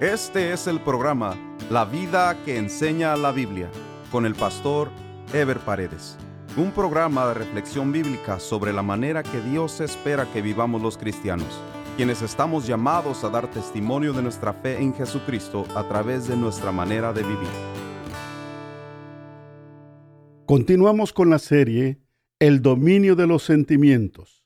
Este es el programa La vida que enseña la Biblia con el pastor Ever Paredes. Un programa de reflexión bíblica sobre la manera que Dios espera que vivamos los cristianos, quienes estamos llamados a dar testimonio de nuestra fe en Jesucristo a través de nuestra manera de vivir. Continuamos con la serie El dominio de los sentimientos.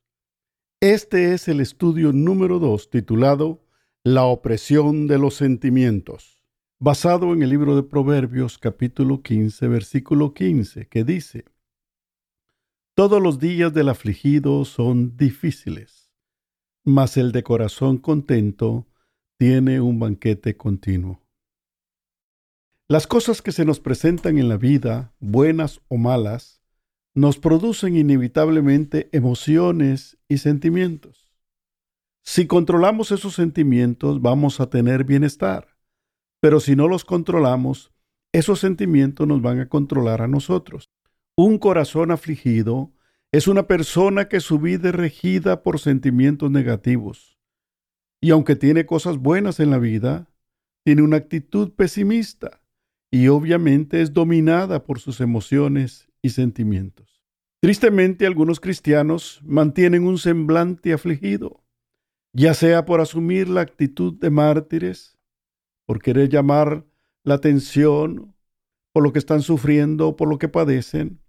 Este es el estudio número 2 titulado la opresión de los sentimientos, basado en el libro de Proverbios capítulo 15, versículo 15, que dice, Todos los días del afligido son difíciles, mas el de corazón contento tiene un banquete continuo. Las cosas que se nos presentan en la vida, buenas o malas, nos producen inevitablemente emociones y sentimientos. Si controlamos esos sentimientos, vamos a tener bienestar. Pero si no los controlamos, esos sentimientos nos van a controlar a nosotros. Un corazón afligido es una persona que su vida es regida por sentimientos negativos. Y aunque tiene cosas buenas en la vida, tiene una actitud pesimista y obviamente es dominada por sus emociones y sentimientos. Tristemente algunos cristianos mantienen un semblante afligido ya sea por asumir la actitud de mártires, por querer llamar la atención por lo que están sufriendo, por lo que padecen,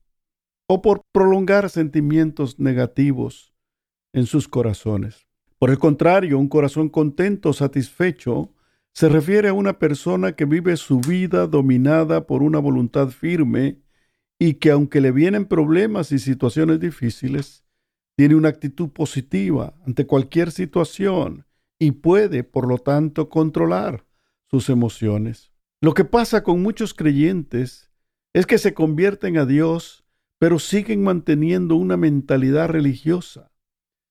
o por prolongar sentimientos negativos en sus corazones. Por el contrario, un corazón contento, satisfecho, se refiere a una persona que vive su vida dominada por una voluntad firme y que aunque le vienen problemas y situaciones difíciles, tiene una actitud positiva ante cualquier situación y puede, por lo tanto, controlar sus emociones. Lo que pasa con muchos creyentes es que se convierten a Dios, pero siguen manteniendo una mentalidad religiosa.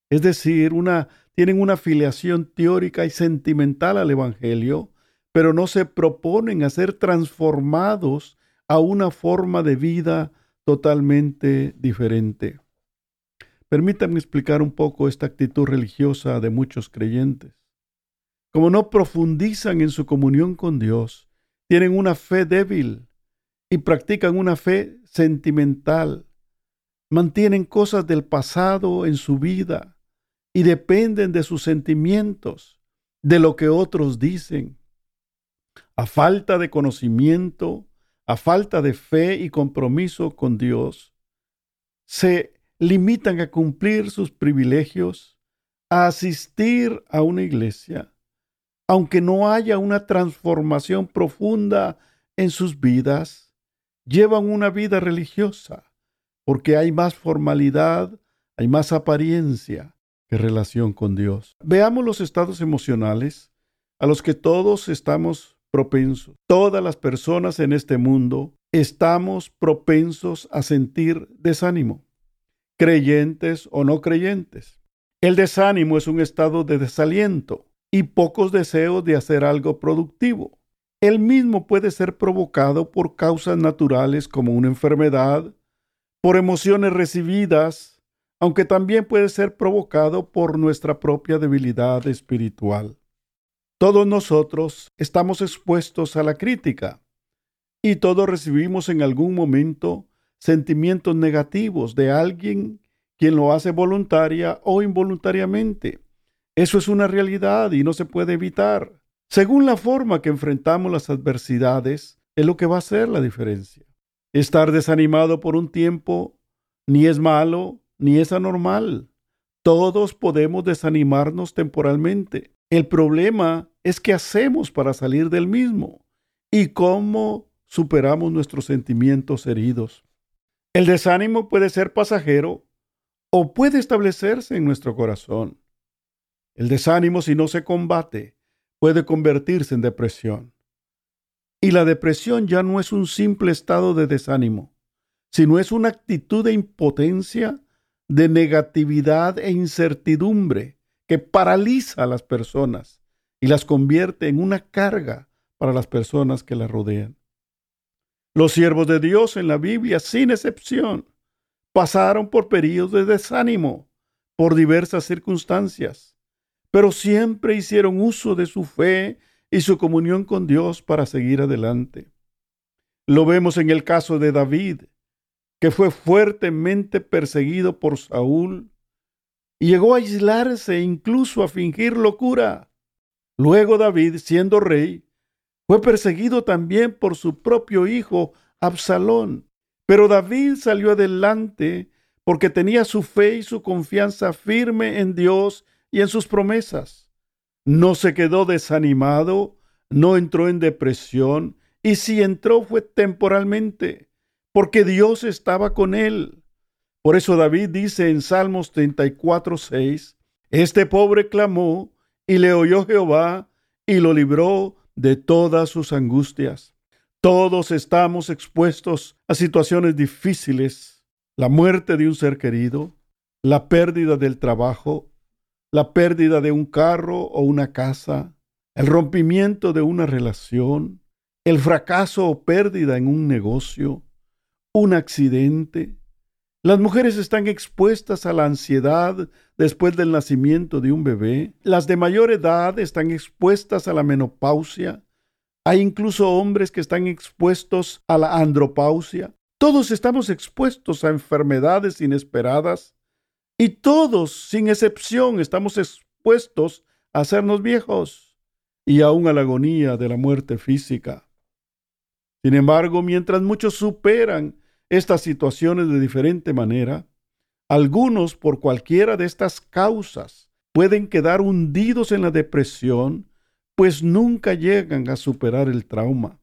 Es decir, una, tienen una afiliación teórica y sentimental al Evangelio, pero no se proponen a ser transformados a una forma de vida totalmente diferente. Permítanme explicar un poco esta actitud religiosa de muchos creyentes. Como no profundizan en su comunión con Dios, tienen una fe débil y practican una fe sentimental, mantienen cosas del pasado en su vida y dependen de sus sentimientos, de lo que otros dicen. A falta de conocimiento, a falta de fe y compromiso con Dios, se limitan a cumplir sus privilegios, a asistir a una iglesia, aunque no haya una transformación profunda en sus vidas, llevan una vida religiosa, porque hay más formalidad, hay más apariencia que relación con Dios. Veamos los estados emocionales a los que todos estamos propensos. Todas las personas en este mundo estamos propensos a sentir desánimo creyentes o no creyentes. El desánimo es un estado de desaliento y pocos deseos de hacer algo productivo. El mismo puede ser provocado por causas naturales como una enfermedad, por emociones recibidas, aunque también puede ser provocado por nuestra propia debilidad espiritual. Todos nosotros estamos expuestos a la crítica y todos recibimos en algún momento sentimientos negativos de alguien quien lo hace voluntaria o involuntariamente. Eso es una realidad y no se puede evitar. Según la forma que enfrentamos las adversidades, es lo que va a hacer la diferencia. Estar desanimado por un tiempo ni es malo ni es anormal. Todos podemos desanimarnos temporalmente. El problema es qué hacemos para salir del mismo y cómo superamos nuestros sentimientos heridos. El desánimo puede ser pasajero o puede establecerse en nuestro corazón. El desánimo, si no se combate, puede convertirse en depresión. Y la depresión ya no es un simple estado de desánimo, sino es una actitud de impotencia, de negatividad e incertidumbre que paraliza a las personas y las convierte en una carga para las personas que la rodean. Los siervos de Dios en la Biblia, sin excepción, pasaron por periodos de desánimo, por diversas circunstancias, pero siempre hicieron uso de su fe y su comunión con Dios para seguir adelante. Lo vemos en el caso de David, que fue fuertemente perseguido por Saúl y llegó a aislarse incluso a fingir locura. Luego David, siendo rey, fue perseguido también por su propio hijo Absalón. Pero David salió adelante porque tenía su fe y su confianza firme en Dios y en sus promesas. No se quedó desanimado, no entró en depresión, y si entró fue temporalmente, porque Dios estaba con él. Por eso David dice en Salmos 34, 6, Este pobre clamó, y le oyó Jehová, y lo libró de todas sus angustias. Todos estamos expuestos a situaciones difíciles, la muerte de un ser querido, la pérdida del trabajo, la pérdida de un carro o una casa, el rompimiento de una relación, el fracaso o pérdida en un negocio, un accidente. Las mujeres están expuestas a la ansiedad después del nacimiento de un bebé. Las de mayor edad están expuestas a la menopausia. Hay incluso hombres que están expuestos a la andropausia. Todos estamos expuestos a enfermedades inesperadas y todos, sin excepción, estamos expuestos a hacernos viejos y aún a la agonía de la muerte física. Sin embargo, mientras muchos superan estas situaciones de diferente manera, algunos por cualquiera de estas causas pueden quedar hundidos en la depresión, pues nunca llegan a superar el trauma.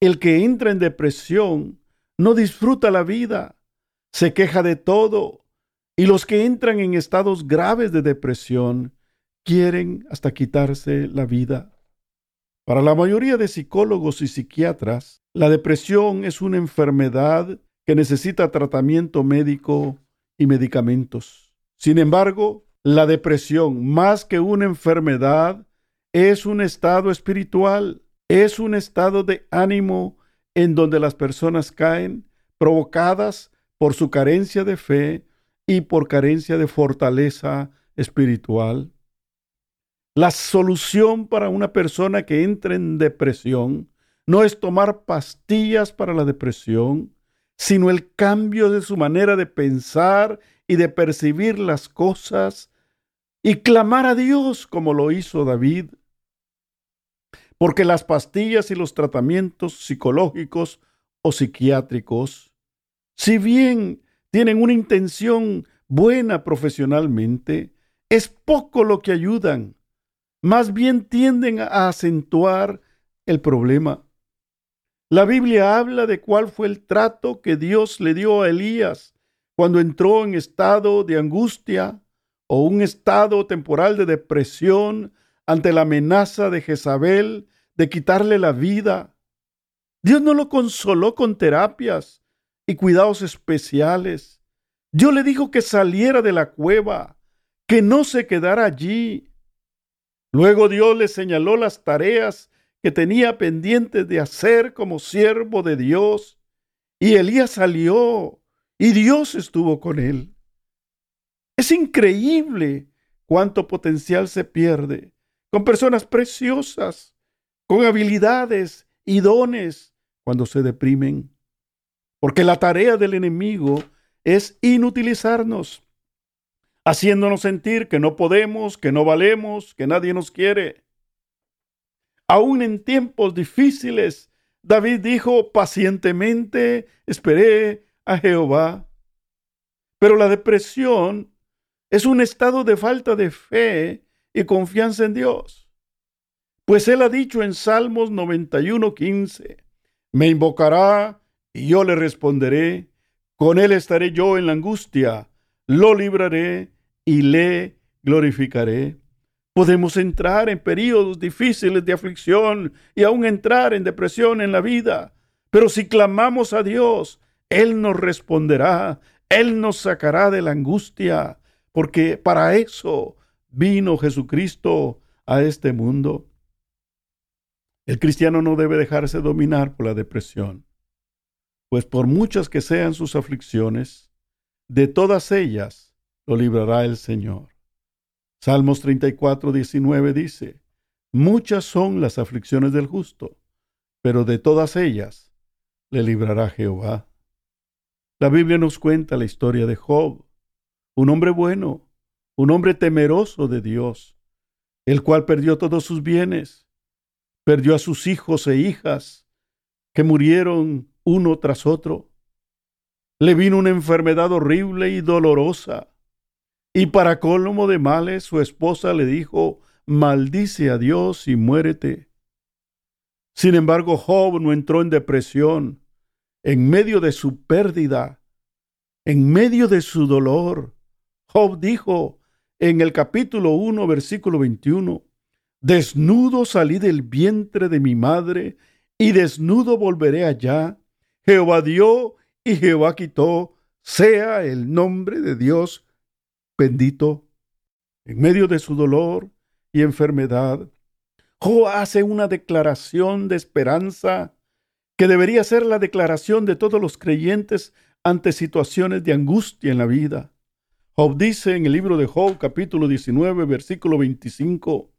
El que entra en depresión no disfruta la vida, se queja de todo, y los que entran en estados graves de depresión quieren hasta quitarse la vida. Para la mayoría de psicólogos y psiquiatras, la depresión es una enfermedad que necesita tratamiento médico y medicamentos. Sin embargo, la depresión, más que una enfermedad, es un estado espiritual, es un estado de ánimo en donde las personas caen provocadas por su carencia de fe y por carencia de fortaleza espiritual. La solución para una persona que entra en depresión no es tomar pastillas para la depresión, sino el cambio de su manera de pensar y de percibir las cosas y clamar a Dios como lo hizo David. Porque las pastillas y los tratamientos psicológicos o psiquiátricos, si bien tienen una intención buena profesionalmente, es poco lo que ayudan. Más bien tienden a acentuar el problema. La Biblia habla de cuál fue el trato que Dios le dio a Elías cuando entró en estado de angustia o un estado temporal de depresión ante la amenaza de Jezabel de quitarle la vida. Dios no lo consoló con terapias, y cuidados especiales. Dios le dijo que saliera de la cueva, que no se quedara allí. Luego Dios le señaló las tareas que tenía pendientes de hacer como siervo de Dios. Y Elías salió y Dios estuvo con él. Es increíble cuánto potencial se pierde con personas preciosas, con habilidades y dones cuando se deprimen. Porque la tarea del enemigo es inutilizarnos, haciéndonos sentir que no podemos, que no valemos, que nadie nos quiere. Aún en tiempos difíciles, David dijo, pacientemente esperé a Jehová. Pero la depresión es un estado de falta de fe y confianza en Dios. Pues él ha dicho en Salmos 91:15, me invocará y yo le responderé, con él estaré yo en la angustia, lo libraré y le glorificaré. Podemos entrar en periodos difíciles de aflicción y aún entrar en depresión en la vida, pero si clamamos a Dios, Él nos responderá, Él nos sacará de la angustia, porque para eso vino Jesucristo a este mundo. El cristiano no debe dejarse dominar por la depresión pues por muchas que sean sus aflicciones, de todas ellas lo librará el Señor. Salmos 34, 19 dice, Muchas son las aflicciones del justo, pero de todas ellas le librará Jehová. La Biblia nos cuenta la historia de Job, un hombre bueno, un hombre temeroso de Dios, el cual perdió todos sus bienes, perdió a sus hijos e hijas, que murieron uno tras otro. Le vino una enfermedad horrible y dolorosa, y para colmo de males su esposa le dijo, maldice a Dios y muérete. Sin embargo, Job no entró en depresión en medio de su pérdida, en medio de su dolor. Job dijo en el capítulo 1, versículo 21, Desnudo salí del vientre de mi madre, y desnudo volveré allá. Jehová dio y Jehová quitó, sea el nombre de Dios bendito. En medio de su dolor y enfermedad, Job hace una declaración de esperanza que debería ser la declaración de todos los creyentes ante situaciones de angustia en la vida. Job dice en el libro de Job capítulo 19 versículo 25,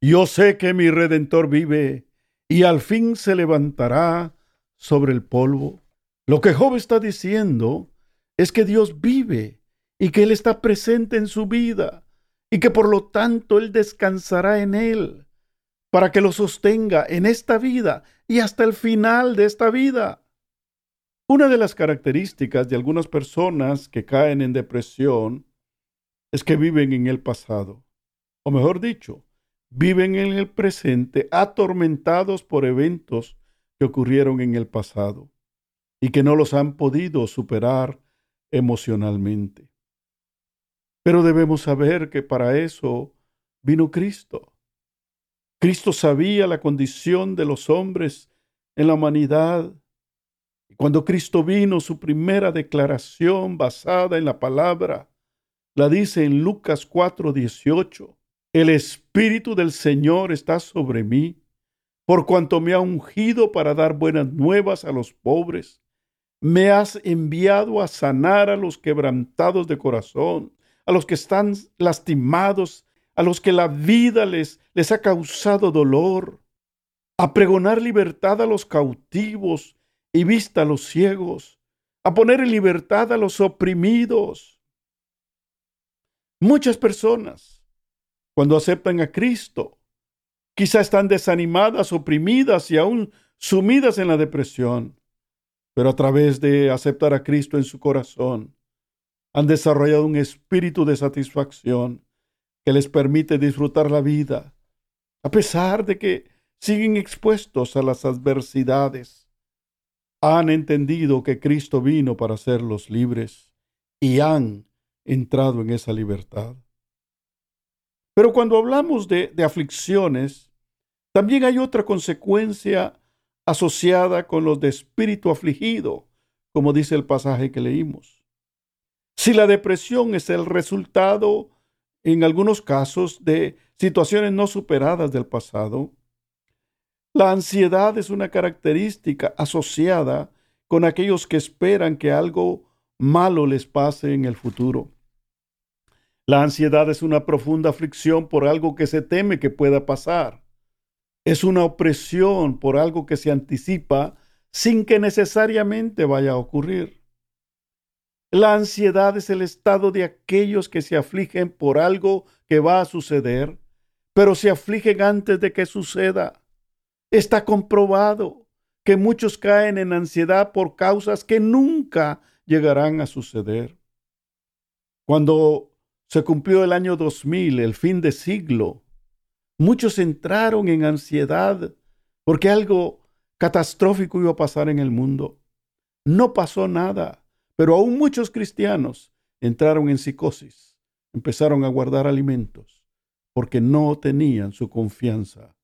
Yo sé que mi redentor vive y al fin se levantará sobre el polvo. Lo que Job está diciendo es que Dios vive y que Él está presente en su vida y que por lo tanto Él descansará en Él para que lo sostenga en esta vida y hasta el final de esta vida. Una de las características de algunas personas que caen en depresión es que viven en el pasado, o mejor dicho, viven en el presente atormentados por eventos que ocurrieron en el pasado y que no los han podido superar emocionalmente. Pero debemos saber que para eso vino Cristo. Cristo sabía la condición de los hombres en la humanidad. Y cuando Cristo vino, su primera declaración basada en la palabra, la dice en Lucas 4:18. El Espíritu del Señor está sobre mí, por cuanto me ha ungido para dar buenas nuevas a los pobres. Me has enviado a sanar a los quebrantados de corazón, a los que están lastimados a los que la vida les, les ha causado dolor, a pregonar libertad a los cautivos y vista a los ciegos, a poner en libertad a los oprimidos. Muchas personas, cuando aceptan a Cristo, quizá están desanimadas, oprimidas y aún sumidas en la depresión, pero a través de aceptar a Cristo en su corazón, han desarrollado un espíritu de satisfacción que les permite disfrutar la vida, a pesar de que siguen expuestos a las adversidades. Han entendido que Cristo vino para hacerlos libres y han entrado en esa libertad. Pero cuando hablamos de, aflicciones, también hay otra consecuencia asociada con los de espíritu afligido, como dice el pasaje que leímos. Si la depresión es el resultado en algunos casos de situaciones no superadas del pasado. La ansiedad es una característica asociada con aquellos que esperan que algo malo les pase en el futuro. La ansiedad es una profunda aflicción por algo que se teme que pueda pasar. Es una opresión por algo que se anticipa sin que necesariamente vaya a ocurrir. La ansiedad es el estado de aquellos que se afligen por algo que va a suceder, pero se afligen antes de que suceda. Está comprobado que muchos caen en ansiedad por causas que nunca llegarán a suceder. Cuando se cumplió el año 2000, el fin de siglo, muchos entraron en ansiedad porque algo catastrófico iba a pasar en el mundo. No pasó nada pero aún muchos cristianos entraron en psicosis, empezaron a guardar alimentos, porque no tenían su confianza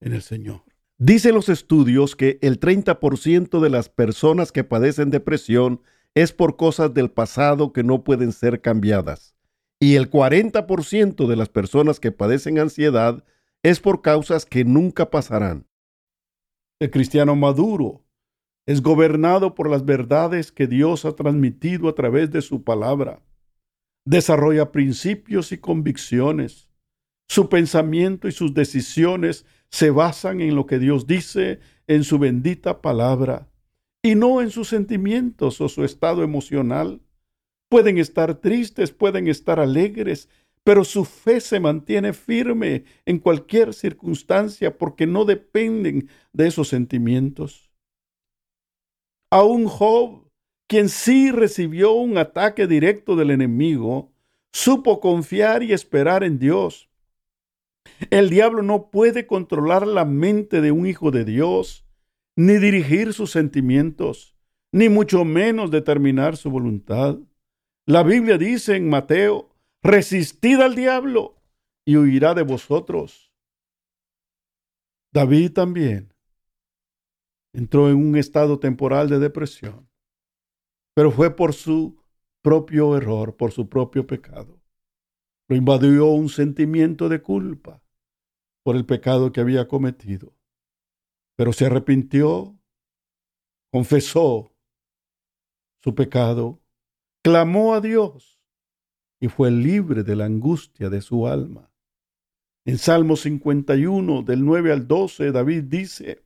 en el Señor. Dicen los estudios que el 30% de las personas que padecen depresión es por cosas del pasado que no pueden ser cambiadas. Y el 40% de las personas que padecen ansiedad es por causas que nunca pasarán. El cristiano maduro es gobernado por las verdades que Dios ha transmitido a través de su palabra. Desarrolla principios y convicciones. Su pensamiento y sus decisiones se basan en lo que Dios dice en su bendita palabra y no en sus sentimientos o su estado emocional. Pueden estar tristes, pueden estar alegres, pero su fe se mantiene firme en cualquier circunstancia porque no dependen de esos sentimientos. A un Job, quien sí recibió un ataque directo del enemigo, supo confiar y esperar en Dios. El diablo no puede controlar la mente de un hijo de Dios, ni dirigir sus sentimientos, ni mucho menos determinar su voluntad. La Biblia dice en Mateo, resistid al diablo y huirá de vosotros. David también entró en un estado temporal de depresión, pero fue por su propio error, por su propio pecado. Lo invadió un sentimiento de culpa por el pecado que había cometido pero se arrepintió, confesó su pecado, clamó a Dios y fue libre de la angustia de su alma. En Salmo 51, del 9 al 12, David dice,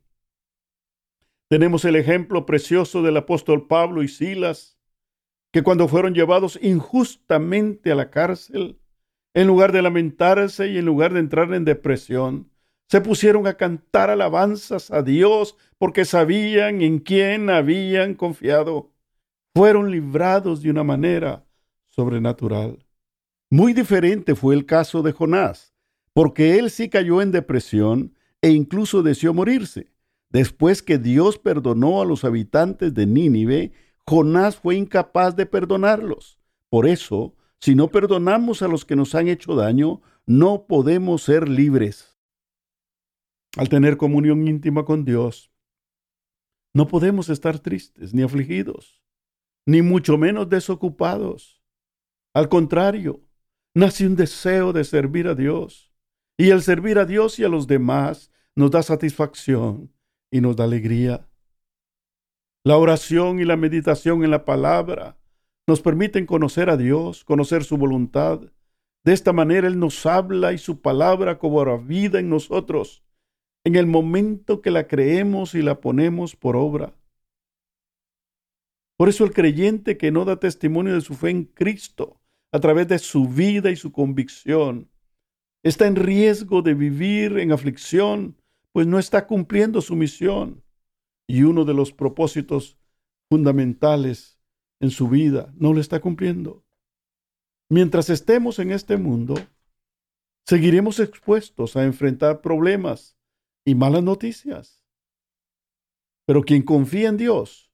Tenemos el ejemplo precioso del apóstol Pablo y Silas, que cuando fueron llevados injustamente a la cárcel, en lugar de lamentarse y en lugar de entrar en depresión, se pusieron a cantar alabanzas a Dios porque sabían en quién habían confiado. Fueron librados de una manera sobrenatural. Muy diferente fue el caso de Jonás, porque él sí cayó en depresión e incluso deseó morirse. Después que Dios perdonó a los habitantes de Nínive, Jonás fue incapaz de perdonarlos. Por eso, si no perdonamos a los que nos han hecho daño, no podemos ser libres. Al tener comunión íntima con Dios, no podemos estar tristes ni afligidos, ni mucho menos desocupados. Al contrario, nace un deseo de servir a Dios, y el servir a Dios y a los demás nos da satisfacción y nos da alegría. La oración y la meditación en la palabra nos permiten conocer a Dios, conocer su voluntad. De esta manera Él nos habla y su palabra cobra vida en nosotros en el momento que la creemos y la ponemos por obra. Por eso el creyente que no da testimonio de su fe en Cristo a través de su vida y su convicción está en riesgo de vivir en aflicción, pues no está cumpliendo su misión y uno de los propósitos fundamentales en su vida no lo está cumpliendo. Mientras estemos en este mundo, seguiremos expuestos a enfrentar problemas y malas noticias. Pero quien confía en Dios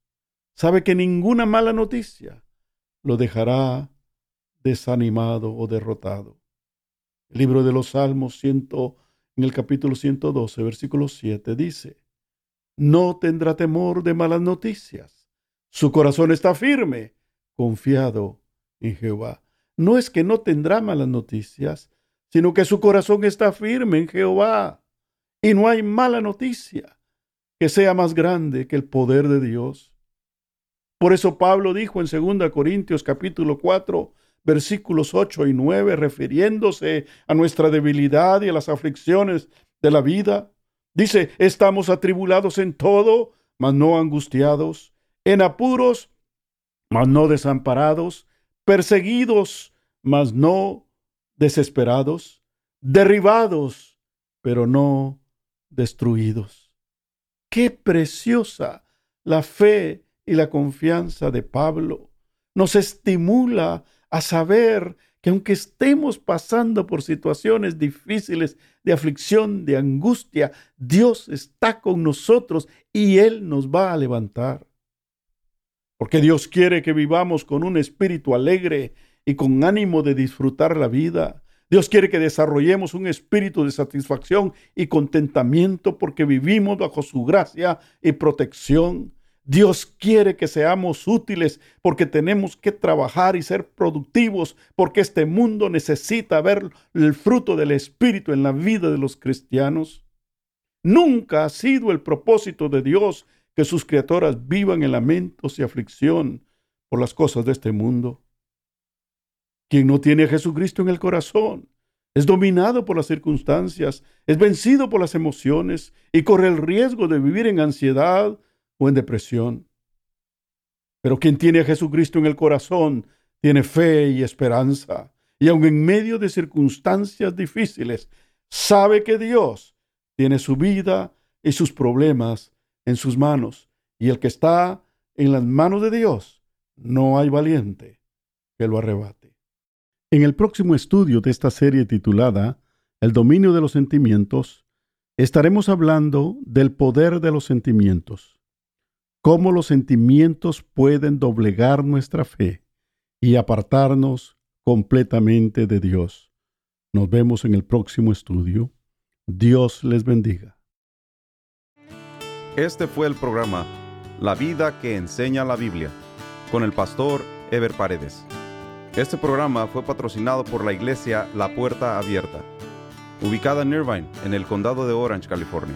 sabe que ninguna mala noticia lo dejará desanimado o derrotado. El libro de los Salmos ciento, en el capítulo 112, versículo 7 dice, No tendrá temor de malas noticias. Su corazón está firme, confiado en Jehová. No es que no tendrá malas noticias, sino que su corazón está firme en Jehová. Y no hay mala noticia que sea más grande que el poder de Dios. Por eso Pablo dijo en 2 Corintios capítulo 4, versículos 8 y 9, refiriéndose a nuestra debilidad y a las aflicciones de la vida, dice, estamos atribulados en todo, mas no angustiados, en apuros, mas no desamparados, perseguidos, mas no desesperados, derribados, pero no destruidos. Qué preciosa la fe y la confianza de Pablo. Nos estimula a saber que aunque estemos pasando por situaciones difíciles de aflicción, de angustia, Dios está con nosotros y Él nos va a levantar. Porque Dios quiere que vivamos con un espíritu alegre y con ánimo de disfrutar la vida. Dios quiere que desarrollemos un espíritu de satisfacción y contentamiento porque vivimos bajo su gracia y protección. Dios quiere que seamos útiles porque tenemos que trabajar y ser productivos porque este mundo necesita ver el fruto del Espíritu en la vida de los cristianos. Nunca ha sido el propósito de Dios que sus criaturas vivan en lamentos y aflicción por las cosas de este mundo. Quien no tiene a Jesucristo en el corazón es dominado por las circunstancias, es vencido por las emociones y corre el riesgo de vivir en ansiedad, o en depresión. Pero quien tiene a Jesucristo en el corazón tiene fe y esperanza. Y aun en medio de circunstancias difíciles, sabe que Dios tiene su vida y sus problemas en sus manos. Y el que está en las manos de Dios, no hay valiente que lo arrebate. En el próximo estudio de esta serie titulada El dominio de los sentimientos, estaremos hablando del poder de los sentimientos cómo los sentimientos pueden doblegar nuestra fe y apartarnos completamente de Dios. Nos vemos en el próximo estudio. Dios les bendiga. Este fue el programa La vida que enseña la Biblia con el pastor Ever Paredes. Este programa fue patrocinado por la iglesia La Puerta Abierta, ubicada en Irvine, en el condado de Orange, California.